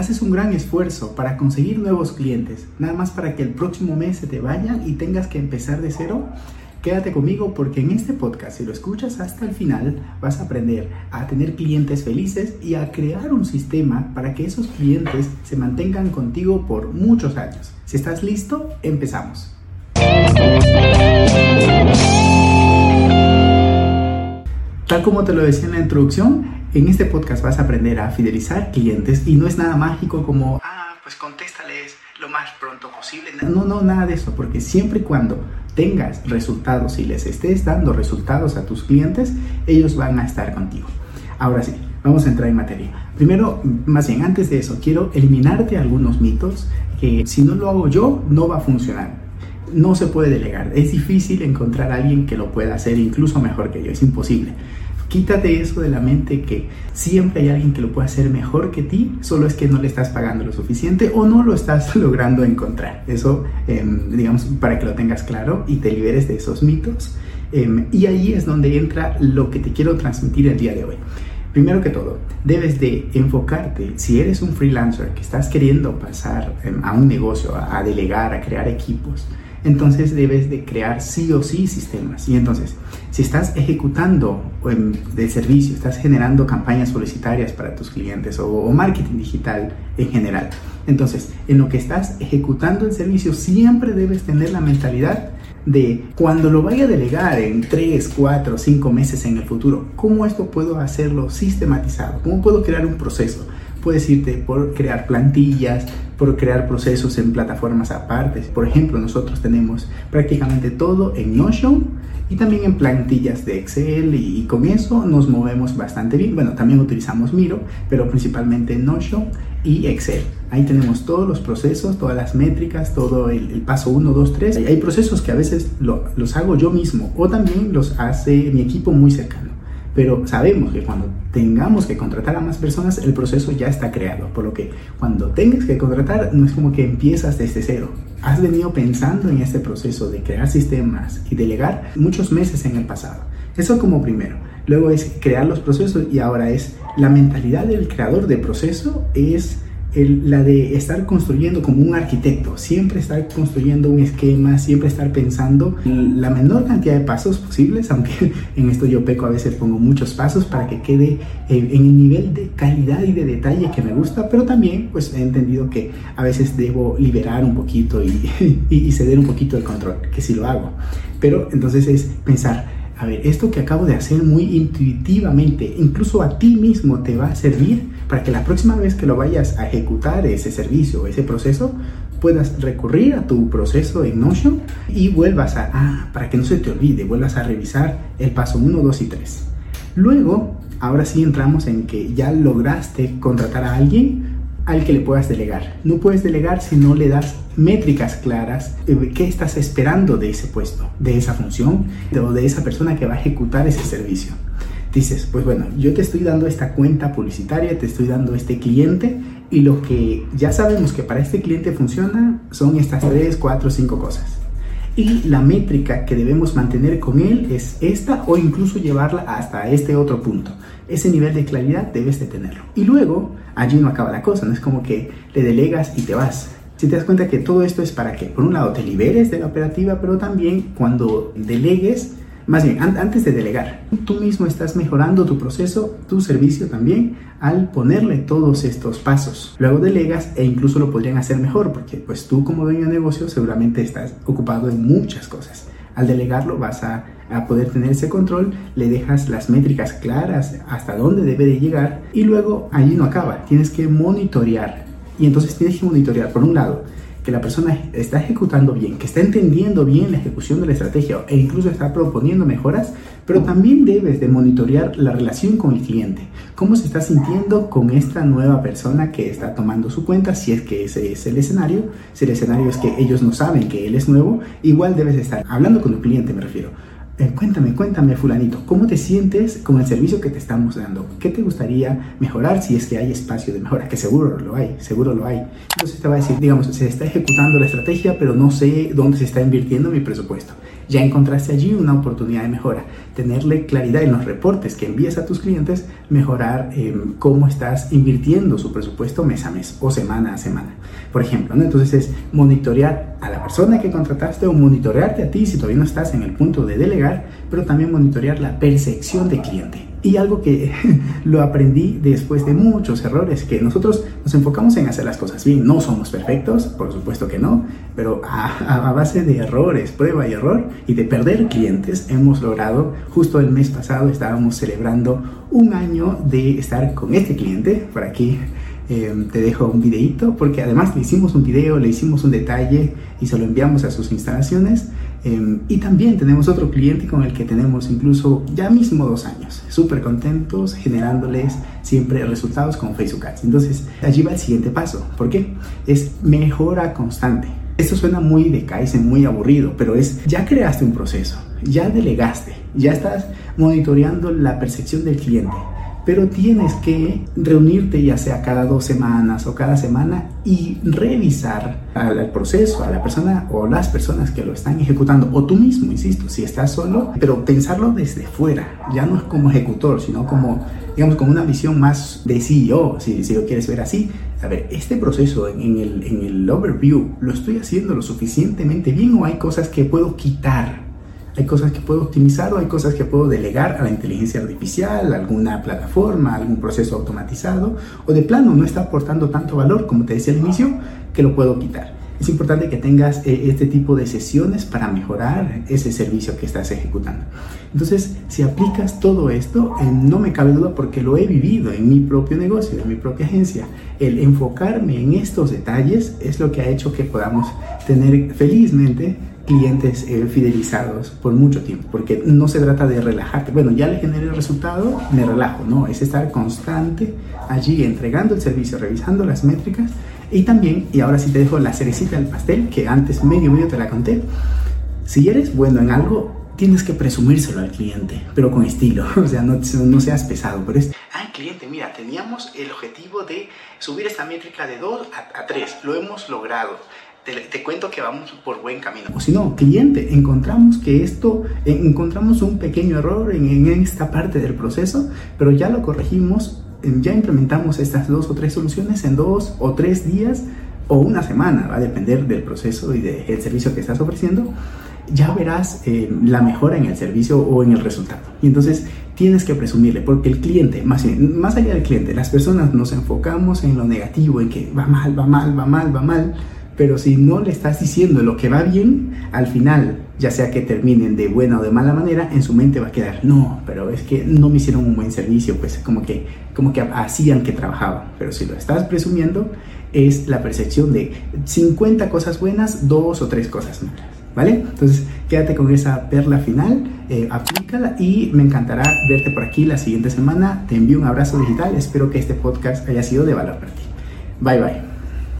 haces un gran esfuerzo para conseguir nuevos clientes, nada más para que el próximo mes se te vayan y tengas que empezar de cero, Quédate conmigo porque en este podcast, si lo escuchas hasta el final, vas a aprender a tener clientes felices y a crear un sistema para que esos clientes se mantengan contigo por muchos años. Si estás listo, empezamos. Tal como te lo decía en la introducción, en este podcast vas a aprender a fidelizar clientes y no es nada mágico como, ah, pues contéstales lo más pronto posible. No, no, nada de eso, porque siempre y cuando tengas resultados y les estés dando resultados a tus clientes, ellos van a estar contigo. Ahora sí, vamos a entrar en materia. Primero, más bien, antes de eso, quiero eliminarte algunos mitos que si no lo hago yo, no va a funcionar no se puede delegar. Es difícil encontrar a alguien que lo pueda hacer incluso mejor que yo. Es imposible. Quítate eso de la mente que siempre hay alguien que lo puede hacer mejor que ti, solo es que no le estás pagando lo suficiente o no lo estás logrando encontrar. Eso, em, digamos, para que lo tengas claro y te liberes de esos mitos. Em, y ahí es donde entra lo que te quiero transmitir el día de hoy. Primero que todo, debes de enfocarte, si eres un freelancer que estás queriendo pasar em, a un negocio, a delegar, a crear equipos, entonces debes de crear sí o sí sistemas. Y entonces, si estás ejecutando de servicio, estás generando campañas publicitarias para tus clientes o, marketing digital en general, entonces en lo que estás ejecutando el servicio siempre debes tener la mentalidad de cuando lo vaya a delegar en 3, 4, 5 meses en el futuro, ¿cómo esto puedo hacerlo sistematizado? ¿Cómo puedo crear un proceso? Puedes irte por crear plantillas, por crear procesos en plataformas aparte. Por ejemplo, nosotros tenemos prácticamente todo en Notion y también en plantillas de Excel y, con eso nos movemos bastante bien. Bueno, también utilizamos Miro, pero principalmente Notion y Excel. Ahí tenemos todos los procesos, todas las métricas, todo el, paso 1, 2, 3. Hay procesos que a veces los hago yo mismo o también los hace mi equipo muy cercano. Pero sabemos que cuando tengamos que contratar a más personas, el proceso ya está creado. Por lo que cuando tengas que contratar, no es como que empiezas desde cero. Has venido pensando en este proceso de crear sistemas y delegar muchos meses en el pasado. Eso como primero. Luego es crear los procesos y ahora es la mentalidad del creador de proceso es la de estar construyendo como un arquitecto, siempre estar construyendo un esquema, siempre estar pensando la menor cantidad de pasos posibles, aunque en esto yo peco a veces pongo muchos pasos para que quede en, el nivel de calidad y de detalle que me gusta, pero también pues he entendido que a veces debo liberar un poquito y, y ceder un poquito el control, que sí lo hago. Pero entonces es pensar, a ver, esto que acabo de hacer muy intuitivamente, incluso a ti mismo te va a servir para que la próxima vez que lo vayas a ejecutar ese servicio o ese proceso, puedas recurrir a tu proceso en Notion y vuelvas a, ah, para que no se te olvide, vuelvas a revisar el paso 1, 2 y 3. Luego, ahora sí entramos en que ya lograste contratar a alguien al que le puedas delegar. No puedes delegar si no le das métricas claras de qué estás esperando de ese puesto, de esa función o de esa persona que va a ejecutar ese servicio. Dices, pues bueno, yo te estoy dando esta cuenta publicitaria, te estoy dando este cliente y lo que ya sabemos que para este cliente funciona son estas 3, 4, 5 cosas. Y la métrica que debemos mantener con él es esta o incluso llevarla hasta este otro punto. Ese nivel de claridad debes de tenerlo. Y luego, allí no acaba la cosa, no es como que le delegas y te vas. Si te das cuenta que todo esto es para que, por un lado, te liberes de la operativa, pero también cuando delegues, más bien, antes de delegar, tú mismo estás mejorando tu proceso, tu servicio también, al ponerle todos estos pasos. Luego delegas e incluso lo podrían hacer mejor, porque pues tú como dueño de negocio seguramente estás ocupado en muchas cosas. Al delegarlo vas a, a, poder tener ese control, le dejas las métricas claras hasta dónde debe de llegar y luego allí no acaba, tienes que monitorear. Y entonces tienes que monitorear, por un lado, que la persona está ejecutando bien, que está entendiendo bien la ejecución de la estrategia e incluso está proponiendo mejoras, pero también debes de monitorear la relación con el cliente. ¿Cómo se está sintiendo con esta nueva persona que está tomando su cuenta? Si es que ese es el escenario, si el escenario es que ellos no saben que él es nuevo, igual debes estar hablando con el cliente, me refiero eh, cuéntame, cuéntame, fulanito, ¿cómo te sientes con el servicio que te estamos dando? ¿Qué te gustaría mejorar si es que hay espacio de mejora? Que seguro lo hay, seguro lo hay. Entonces te va a decir, digamos, se está ejecutando la estrategia, pero no sé dónde se está invirtiendo mi presupuesto. Ya encontraste allí una oportunidad de mejora. Tenerle claridad en los reportes que envías a tus clientes mejorar em, cómo estás invirtiendo su presupuesto mes a mes o semana a semana. Por ejemplo, ¿no? entonces es monitorear a la persona que contrataste o monitorearte a ti si todavía no estás en el punto de delegar, pero también monitorear la percepción de cliente. Y algo que lo aprendí después de muchos errores, que nosotros nos enfocamos en hacer las cosas bien, no somos perfectos, por supuesto que no, pero a, a, base de errores, prueba y error y de perder clientes, hemos logrado, justo el mes pasado estábamos celebrando un año de estar con este cliente, por aquí Em, te dejo un videito porque además le hicimos un video, le hicimos un detalle y se lo enviamos a sus instalaciones. Em, y también tenemos otro cliente con el que tenemos incluso ya mismo dos años, súper contentos, generándoles siempre resultados con Facebook Ads. Entonces, allí va el siguiente paso. ¿Por qué? Es mejora constante. Esto suena muy de Kaizen, muy aburrido, pero es ya creaste un proceso, ya delegaste, ya estás monitoreando la percepción del cliente pero tienes que reunirte ya sea cada dos semanas o cada semana y revisar al proceso, a la persona o las personas que lo están ejecutando, o tú mismo, insisto, si estás solo, pero pensarlo desde fuera, ya no es como ejecutor, sino como, digamos, con una visión más de CEO, si, si lo quieres ver así. A ver, este proceso en el, en el overview, ¿lo estoy haciendo lo suficientemente bien o hay cosas que puedo quitar? Hay cosas que puedo optimizar o hay cosas que puedo delegar a la inteligencia artificial, alguna plataforma, algún proceso automatizado, o de plano no está aportando tanto valor, como te decía al inicio, que lo puedo quitar. Es importante que tengas eh, este tipo de sesiones para mejorar ese servicio que estás ejecutando. Entonces, si aplicas todo esto, eh, no me cabe duda porque lo he vivido en mi propio negocio, en mi propia agencia. El enfocarme en estos detalles es lo que ha hecho que podamos tener felizmente clientes eh, fidelizados por mucho tiempo, porque no se trata de relajarte. Bueno, ya le generé el resultado, me relajo, no, es estar constante allí entregando el servicio, revisando las métricas. Y también, y ahora sí te dejo la cerecita del pastel, que antes medio medio te la conté. Si eres bueno en algo, tienes que presumírselo al cliente, pero con estilo, o sea, no, no seas pesado, pero es, ay cliente, mira, teníamos el objetivo de subir esta métrica de 2 a, a 3, lo hemos logrado te, cuento que vamos por buen camino. O si no, cliente, encontramos que esto, encontramos un pequeño error en, esta parte del proceso, pero ya lo corregimos, ya implementamos estas dos o tres soluciones en dos o tres días o una semana, va a depender del proceso y del servicio que estás ofreciendo, ya verás eh, la mejora en el servicio o en el resultado. Y entonces tienes que presumirle, porque el cliente, más, más allá del cliente, las personas nos enfocamos en lo negativo, en que va mal, va mal, va mal, va mal pero si no le estás diciendo lo que va bien, al final, ya sea que terminen de buena o de mala manera, en su mente va a quedar, no, pero es que no me hicieron un buen servicio, pues como que, como que hacían que trabajaban. Pero si lo estás presumiendo, es la percepción de 50 cosas buenas, dos o tres cosas malas. ¿Vale? Entonces, quédate con esa perla final, eh, aplícala y me encantará verte por aquí la siguiente semana. Te envío un abrazo digital. Espero que este podcast haya sido de valor para ti. Bye bye.